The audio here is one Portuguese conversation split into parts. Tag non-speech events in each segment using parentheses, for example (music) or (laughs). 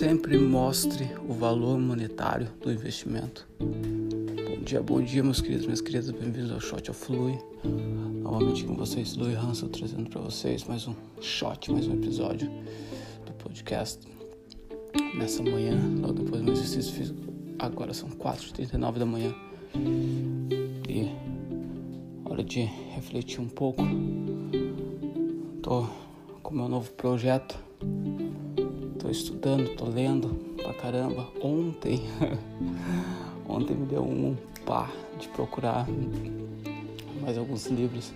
Sempre mostre o valor monetário do investimento. Bom dia, bom dia, meus queridos, minhas queridas, bem-vindos ao Shot of Flui. Novamente com vocês, Louis Hansel, trazendo para vocês mais um shot, mais um episódio do podcast. Nessa manhã, logo depois do exercício físico, agora são 4h39 da manhã. E hora de refletir um pouco. Tô com meu novo projeto Tô estudando, tô lendo pra caramba. Ontem, (laughs) ontem me deu um pá de procurar mais alguns livros.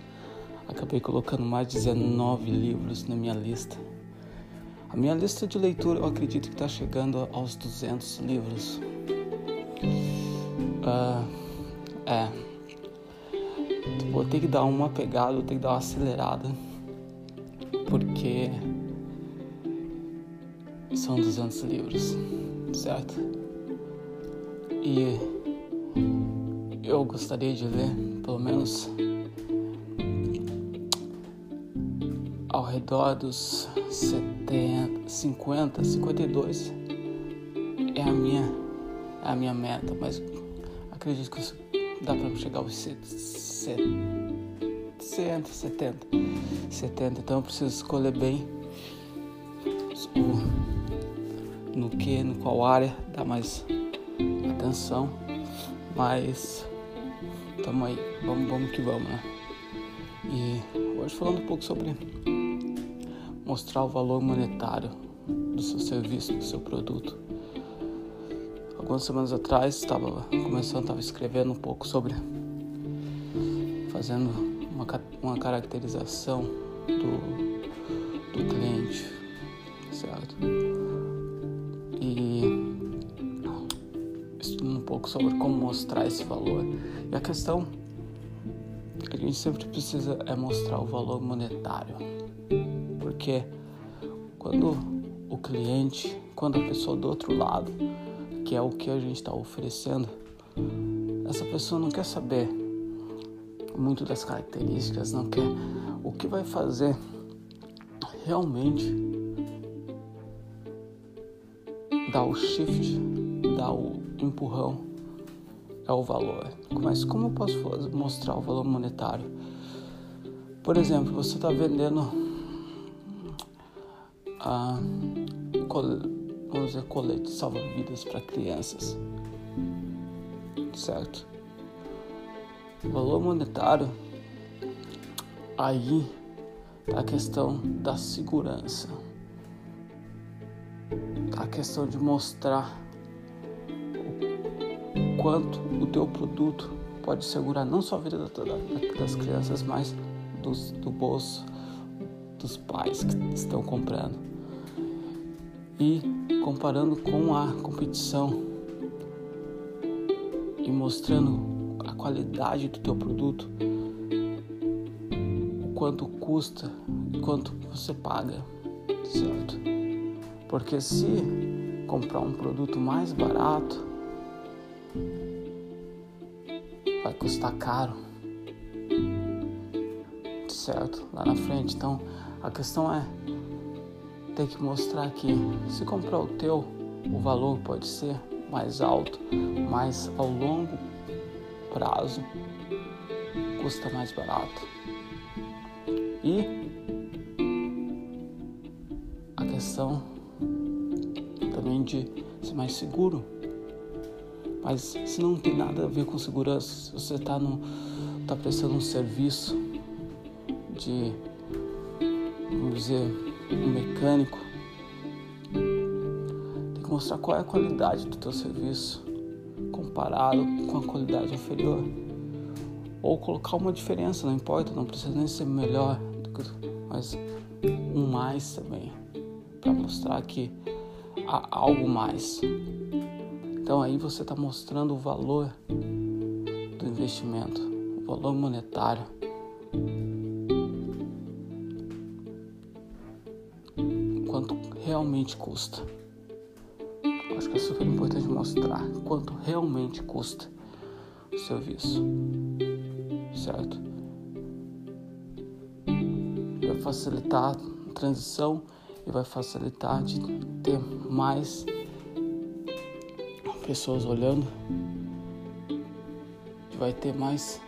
Acabei colocando mais de 19 livros na minha lista. A minha lista de leitura eu acredito que está chegando aos 200 livros. Uh, é. Vou ter que dar uma pegada, vou ter que dar uma acelerada. Porque são 200 livros, certo? E eu gostaria de ler pelo menos ao redor dos 70, 50, 52 é a minha é a minha meta, mas acredito que dá para chegar aos 70, 70, 70, então eu preciso escolher bem o no que, no qual área, dá mais atenção. Mas tamo aí, vamos, vamos que vamos, né? E hoje falando um pouco sobre mostrar o valor monetário do seu serviço, do seu produto. Algumas semanas atrás estava começando, estava escrevendo um pouco sobre fazendo uma, uma caracterização do, do cliente, certo? Pouco sobre como mostrar esse valor. E a questão que a gente sempre precisa é mostrar o valor monetário. Porque quando o cliente, quando a pessoa do outro lado, que é o que a gente está oferecendo, essa pessoa não quer saber muito das características, não quer o que vai fazer realmente dar o shift, dar o empurrão é o valor. Mas como eu posso mostrar o valor monetário? Por exemplo, você está vendendo ah, vamos dizer, colete salva-vidas para crianças, certo? O valor monetário, aí tá a questão da segurança, a questão de mostrar quanto o teu produto pode segurar não só a vida das crianças, mas dos, do bolso dos pais que estão comprando. E comparando com a competição e mostrando a qualidade do teu produto, o quanto custa e quanto você paga, certo? Porque se comprar um produto mais barato, vai custar caro, certo? Lá na frente. Então a questão é ter que mostrar que se comprar o teu, o valor pode ser mais alto, mas ao longo prazo custa mais barato. E mais seguro mas se não tem nada a ver com segurança, se você está tá prestando um serviço de, vamos dizer, um mecânico, tem que mostrar qual é a qualidade do teu serviço comparado com a qualidade inferior. Ou colocar uma diferença, não importa, não precisa nem ser melhor, mas um mais também, para mostrar que há algo mais. Então aí você está mostrando o valor do investimento, o valor monetário. Quanto realmente custa. Acho que é super importante mostrar quanto realmente custa o serviço. Certo? Vai facilitar a transição e vai facilitar de ter mais pessoas olhando, vai ter mais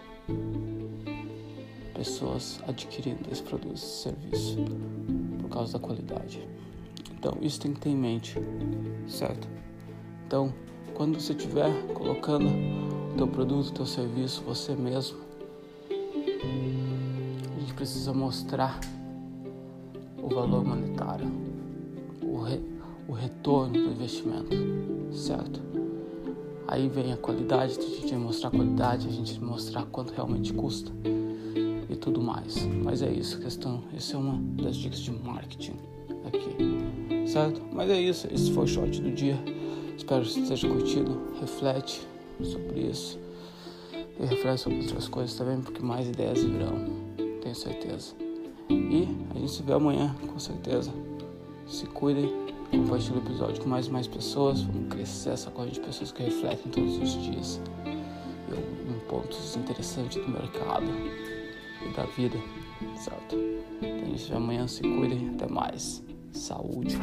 pessoas adquirindo esse produto, esse serviço, por causa da qualidade. Então, isso tem que ter em mente, certo? Então, quando você estiver colocando teu produto, teu serviço, você mesmo, a gente precisa mostrar o valor monetário, o, re, o retorno do investimento, certo? Aí vem a qualidade, a gente mostrar a qualidade, a gente mostrar quanto realmente custa e tudo mais. Mas é isso, questão, essa é uma das dicas de marketing aqui, certo? Mas é isso, esse foi o short do dia. Espero que você esteja curtindo. Reflete sobre isso e reflete sobre outras coisas também, porque mais ideias virão, tenho certeza. E a gente se vê amanhã, com certeza. Se cuidem compartilhe o episódio com mais e mais pessoas. Vamos crescer essa corrente de pessoas que refletem todos os dias em pontos interessantes do mercado e da vida, certo? Então, isso amanhã se cuidem. Até mais. Saúde.